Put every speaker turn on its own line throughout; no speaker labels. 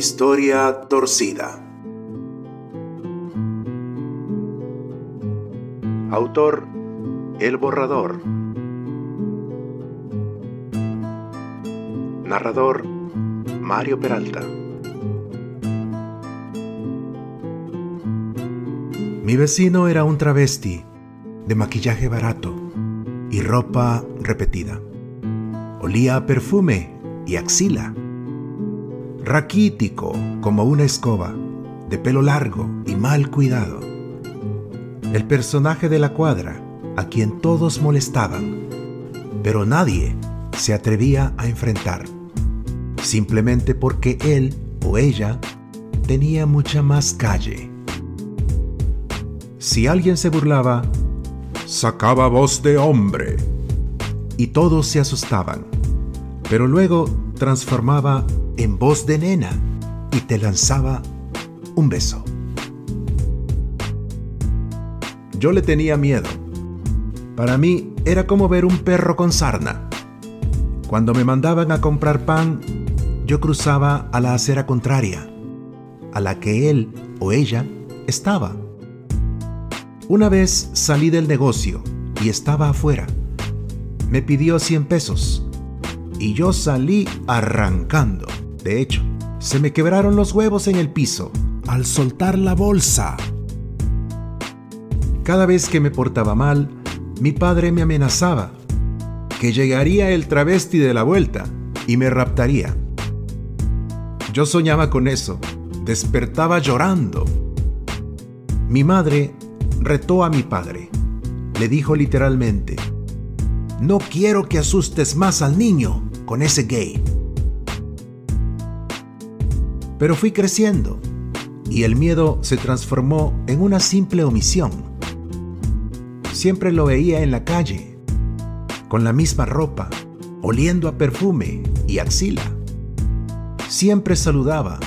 Historia torcida. Autor El Borrador. Narrador Mario Peralta. Mi vecino era un travesti de maquillaje barato y ropa repetida. Olía a perfume y axila raquítico como una escoba, de pelo largo y mal cuidado. El personaje de la cuadra, a quien todos molestaban, pero nadie se atrevía a enfrentar, simplemente porque él o ella tenía mucha más calle. Si alguien se burlaba, sacaba voz de hombre, y todos se asustaban, pero luego transformaba en voz de nena y te lanzaba un beso. Yo le tenía miedo. Para mí era como ver un perro con sarna. Cuando me mandaban a comprar pan, yo cruzaba a la acera contraria, a la que él o ella estaba. Una vez salí del negocio y estaba afuera. Me pidió 100 pesos y yo salí arrancando. De hecho, se me quebraron los huevos en el piso al soltar la bolsa. Cada vez que me portaba mal, mi padre me amenazaba que llegaría el travesti de la vuelta y me raptaría. Yo soñaba con eso, despertaba llorando. Mi madre retó a mi padre. Le dijo literalmente, no quiero que asustes más al niño con ese gay. Pero fui creciendo y el miedo se transformó en una simple omisión. Siempre lo veía en la calle, con la misma ropa, oliendo a perfume y axila. Siempre saludaba,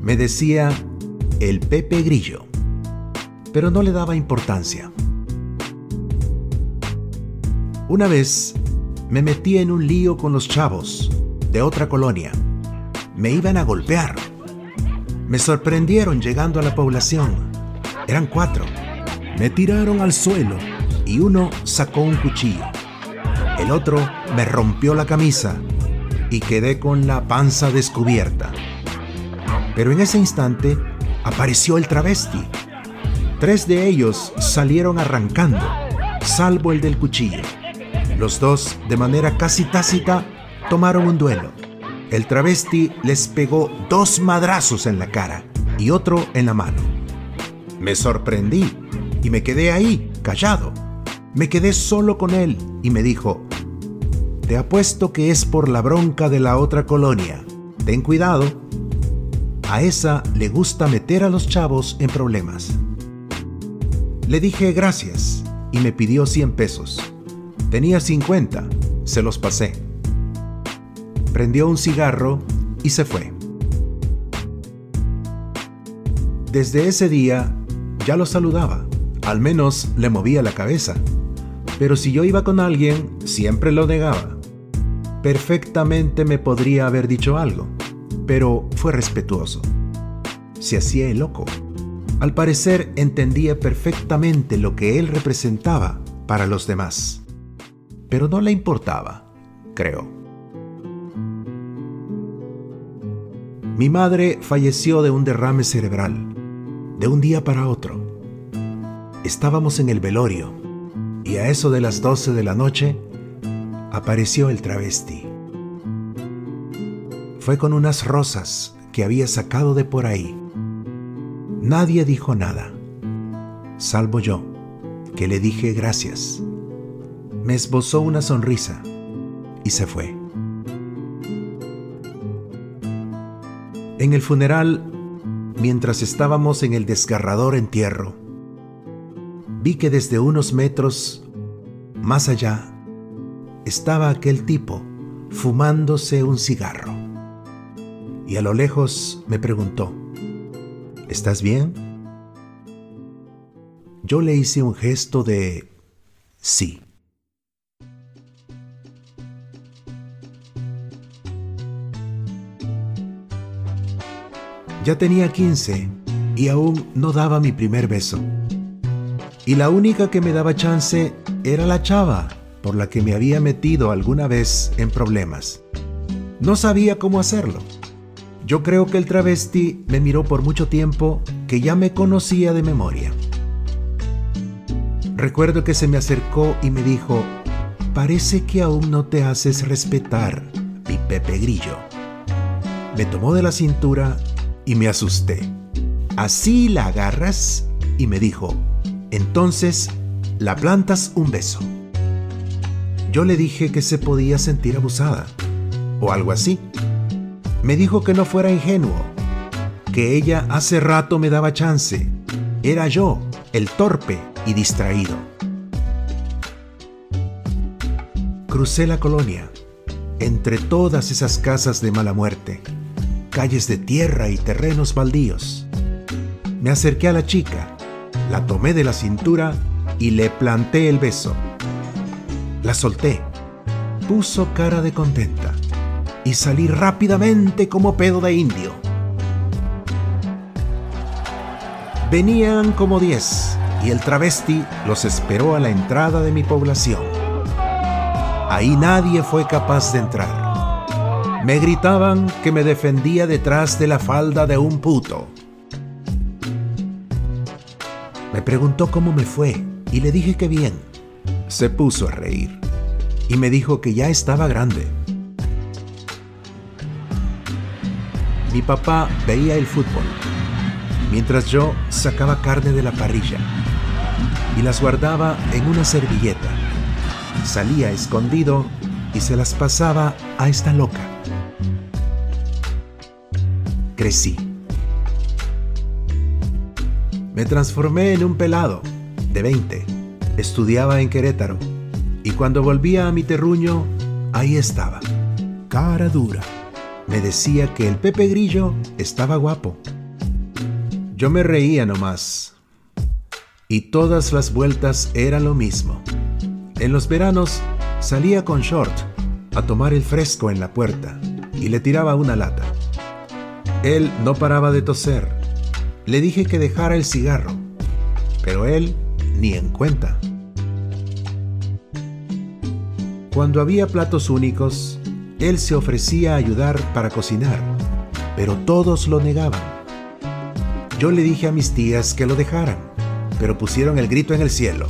me decía el Pepe Grillo, pero no le daba importancia. Una vez me metí en un lío con los chavos de otra colonia. Me iban a golpear me sorprendieron llegando a la población. Eran cuatro. Me tiraron al suelo y uno sacó un cuchillo. El otro me rompió la camisa y quedé con la panza descubierta. Pero en ese instante apareció el travesti. Tres de ellos salieron arrancando, salvo el del cuchillo. Los dos, de manera casi tácita, tomaron un duelo. El travesti les pegó dos madrazos en la cara y otro en la mano. Me sorprendí y me quedé ahí, callado. Me quedé solo con él y me dijo, te apuesto que es por la bronca de la otra colonia. Ten cuidado. A esa le gusta meter a los chavos en problemas. Le dije gracias y me pidió 100 pesos. Tenía 50, se los pasé prendió un cigarro y se fue. Desde ese día ya lo saludaba, al menos le movía la cabeza, pero si yo iba con alguien, siempre lo negaba. Perfectamente me podría haber dicho algo, pero fue respetuoso. Se hacía el loco. Al parecer entendía perfectamente lo que él representaba para los demás. Pero no le importaba, creo. Mi madre falleció de un derrame cerebral, de un día para otro. Estábamos en el velorio y a eso de las 12 de la noche apareció el travesti. Fue con unas rosas que había sacado de por ahí. Nadie dijo nada, salvo yo, que le dije gracias. Me esbozó una sonrisa y se fue. En el funeral, mientras estábamos en el desgarrador entierro, vi que desde unos metros más allá estaba aquel tipo fumándose un cigarro. Y a lo lejos me preguntó, ¿estás bien? Yo le hice un gesto de sí. Ya tenía 15 y aún no daba mi primer beso. Y la única que me daba chance era la chava por la que me había metido alguna vez en problemas. No sabía cómo hacerlo. Yo creo que el travesti me miró por mucho tiempo que ya me conocía de memoria. Recuerdo que se me acercó y me dijo, parece que aún no te haces respetar, mi Pepe Grillo. Me tomó de la cintura y me asusté. Así la agarras y me dijo, entonces la plantas un beso. Yo le dije que se podía sentir abusada, o algo así. Me dijo que no fuera ingenuo, que ella hace rato me daba chance. Era yo, el torpe y distraído. Crucé la colonia, entre todas esas casas de mala muerte calles de tierra y terrenos baldíos. Me acerqué a la chica, la tomé de la cintura y le planté el beso. La solté, puso cara de contenta y salí rápidamente como pedo de indio. Venían como diez y el travesti los esperó a la entrada de mi población. Ahí nadie fue capaz de entrar. Me gritaban que me defendía detrás de la falda de un puto. Me preguntó cómo me fue y le dije que bien. Se puso a reír y me dijo que ya estaba grande. Mi papá veía el fútbol, mientras yo sacaba carne de la parrilla y las guardaba en una servilleta. Salía escondido y se las pasaba a esta loca crecí. Me transformé en un pelado de 20. Estudiaba en Querétaro y cuando volvía a mi terruño, ahí estaba, cara dura. Me decía que el Pepe Grillo estaba guapo. Yo me reía nomás. Y todas las vueltas era lo mismo. En los veranos salía con short a tomar el fresco en la puerta y le tiraba una lata. Él no paraba de toser. Le dije que dejara el cigarro, pero él ni en cuenta. Cuando había platos únicos, él se ofrecía a ayudar para cocinar, pero todos lo negaban. Yo le dije a mis tías que lo dejaran, pero pusieron el grito en el cielo,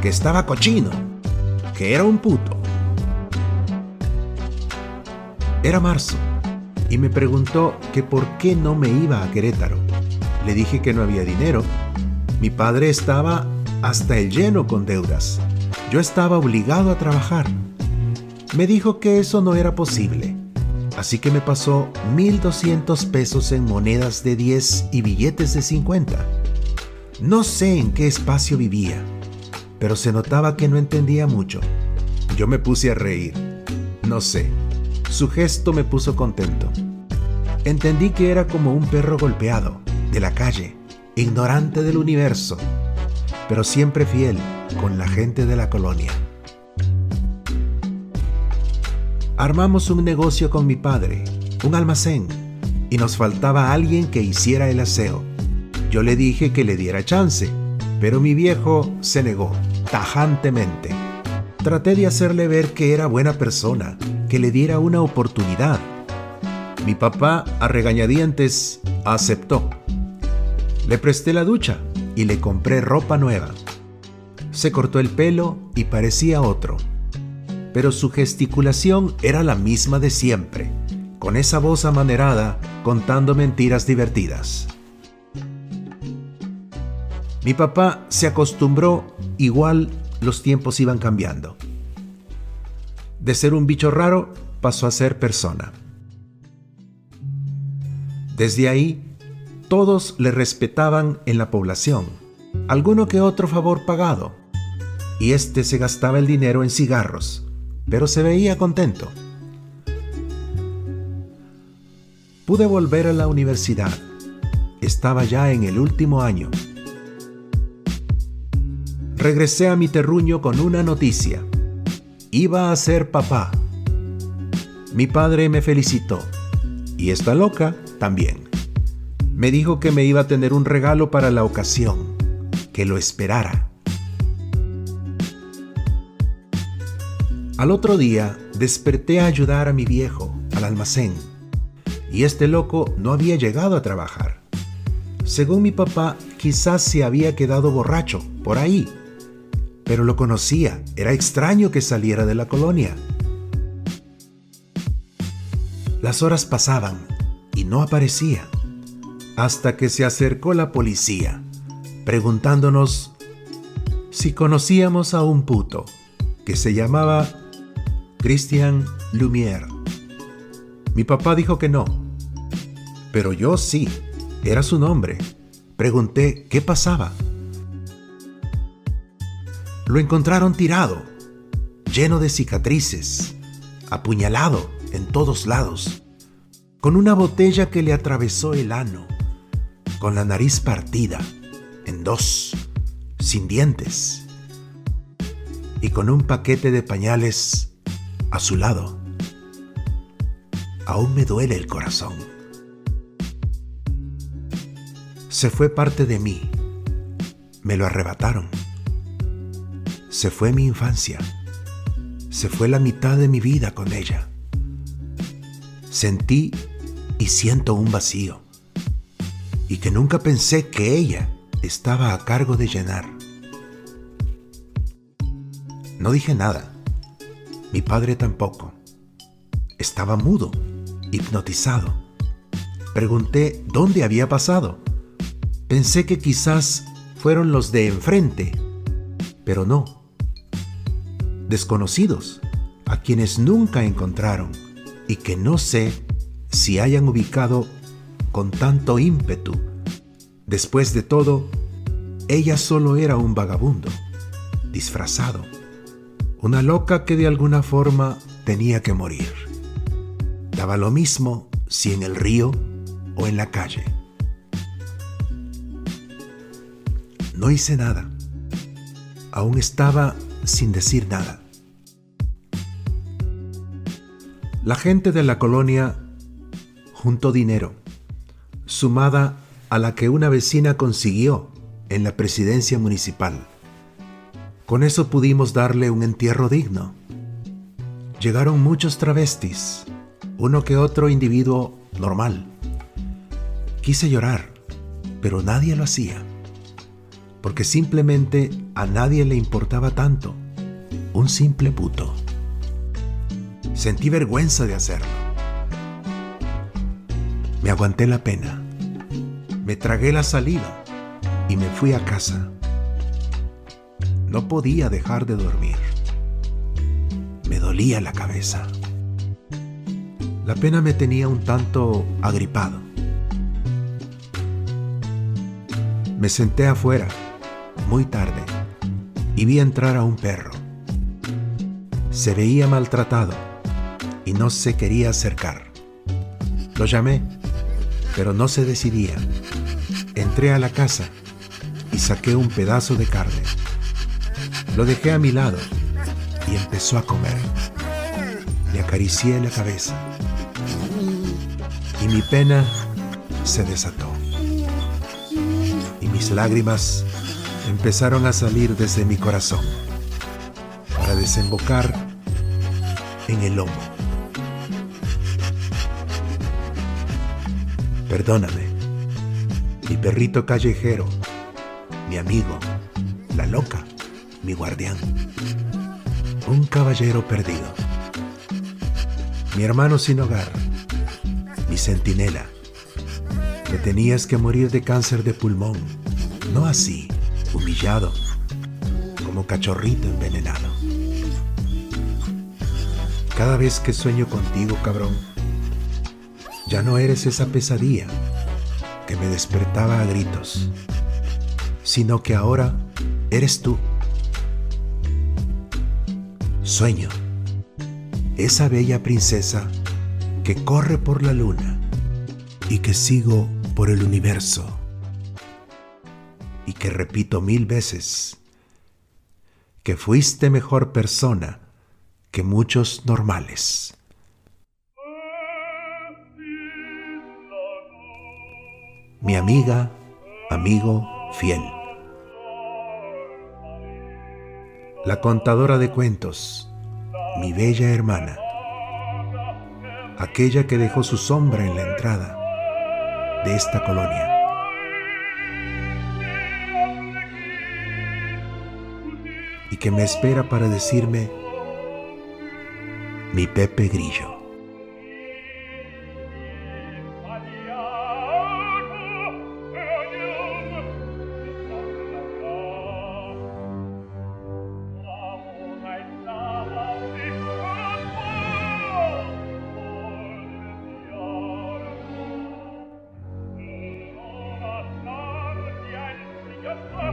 que estaba cochino, que era un puto. Era marzo y me preguntó que por qué no me iba a Querétaro. Le dije que no había dinero. Mi padre estaba hasta el lleno con deudas. Yo estaba obligado a trabajar. Me dijo que eso no era posible. Así que me pasó 1.200 pesos en monedas de 10 y billetes de 50. No sé en qué espacio vivía, pero se notaba que no entendía mucho. Yo me puse a reír. No sé, su gesto me puso contento. Entendí que era como un perro golpeado, de la calle, ignorante del universo, pero siempre fiel con la gente de la colonia. Armamos un negocio con mi padre, un almacén, y nos faltaba alguien que hiciera el aseo. Yo le dije que le diera chance, pero mi viejo se negó. tajantemente. Traté de hacerle ver que era buena persona, que le diera una oportunidad. Mi papá, a regañadientes, aceptó. Le presté la ducha y le compré ropa nueva. Se cortó el pelo y parecía otro. Pero su gesticulación era la misma de siempre, con esa voz amanerada contando mentiras divertidas. Mi papá se acostumbró, igual los tiempos iban cambiando. De ser un bicho raro pasó a ser persona. Desde ahí, todos le respetaban en la población, alguno que otro favor pagado, y este se gastaba el dinero en cigarros, pero se veía contento. Pude volver a la universidad. Estaba ya en el último año. Regresé a mi terruño con una noticia. Iba a ser papá. Mi padre me felicitó. Y esta loca también. Me dijo que me iba a tener un regalo para la ocasión. Que lo esperara. Al otro día desperté a ayudar a mi viejo al almacén y este loco no había llegado a trabajar. Según mi papá, quizás se había quedado borracho por ahí, pero lo conocía, era extraño que saliera de la colonia. Las horas pasaban y no aparecía, hasta que se acercó la policía, preguntándonos si conocíamos a un puto que se llamaba Christian Lumière. Mi papá dijo que no, pero yo sí, era su nombre. Pregunté qué pasaba. Lo encontraron tirado, lleno de cicatrices, apuñalado en todos lados, con una botella que le atravesó el ano, con la nariz partida en dos, sin dientes, y con un paquete de pañales a su lado. Aún me duele el corazón. Se fue parte de mí. Me lo arrebataron. Se fue mi infancia. Se fue la mitad de mi vida con ella. Sentí y siento un vacío. Y que nunca pensé que ella estaba a cargo de llenar. No dije nada. Mi padre tampoco. Estaba mudo, hipnotizado. Pregunté dónde había pasado. Pensé que quizás fueron los de enfrente, pero no. Desconocidos, a quienes nunca encontraron y que no sé si hayan ubicado con tanto ímpetu. Después de todo, ella solo era un vagabundo, disfrazado, una loca que de alguna forma tenía que morir. Daba lo mismo si en el río o en la calle. No hice nada. Aún estaba sin decir nada. La gente de la colonia juntó dinero, sumada a la que una vecina consiguió en la presidencia municipal. Con eso pudimos darle un entierro digno. Llegaron muchos travestis, uno que otro individuo normal. Quise llorar, pero nadie lo hacía porque simplemente a nadie le importaba tanto. Un simple puto. Sentí vergüenza de hacerlo. Me aguanté la pena. Me tragué la saliva y me fui a casa. No podía dejar de dormir. Me dolía la cabeza. La pena me tenía un tanto agripado. Me senté afuera muy tarde y vi entrar a un perro. Se veía maltratado y no se quería acercar. Lo llamé, pero no se decidía. Entré a la casa y saqué un pedazo de carne. Lo dejé a mi lado y empezó a comer. Le acaricié la cabeza y mi pena se desató. Y mis lágrimas empezaron a salir desde mi corazón para desembocar en el lomo. Perdóname, mi perrito callejero, mi amigo, la loca, mi guardián, un caballero perdido, mi hermano sin hogar, mi centinela. Me tenías que morir de cáncer de pulmón, no así, humillado, como cachorrito envenenado. Cada vez que sueño contigo, cabrón, ya no eres esa pesadilla que me despertaba a gritos, sino que ahora eres tú. Sueño, esa bella princesa que corre por la luna y que sigo por el universo y que repito mil veces que fuiste mejor persona que muchos normales. Mi amiga, amigo fiel. La contadora de cuentos, mi bella hermana. Aquella que dejó su sombra en la entrada de esta colonia. Y que me espera para decirme mi Pepe Grillo. just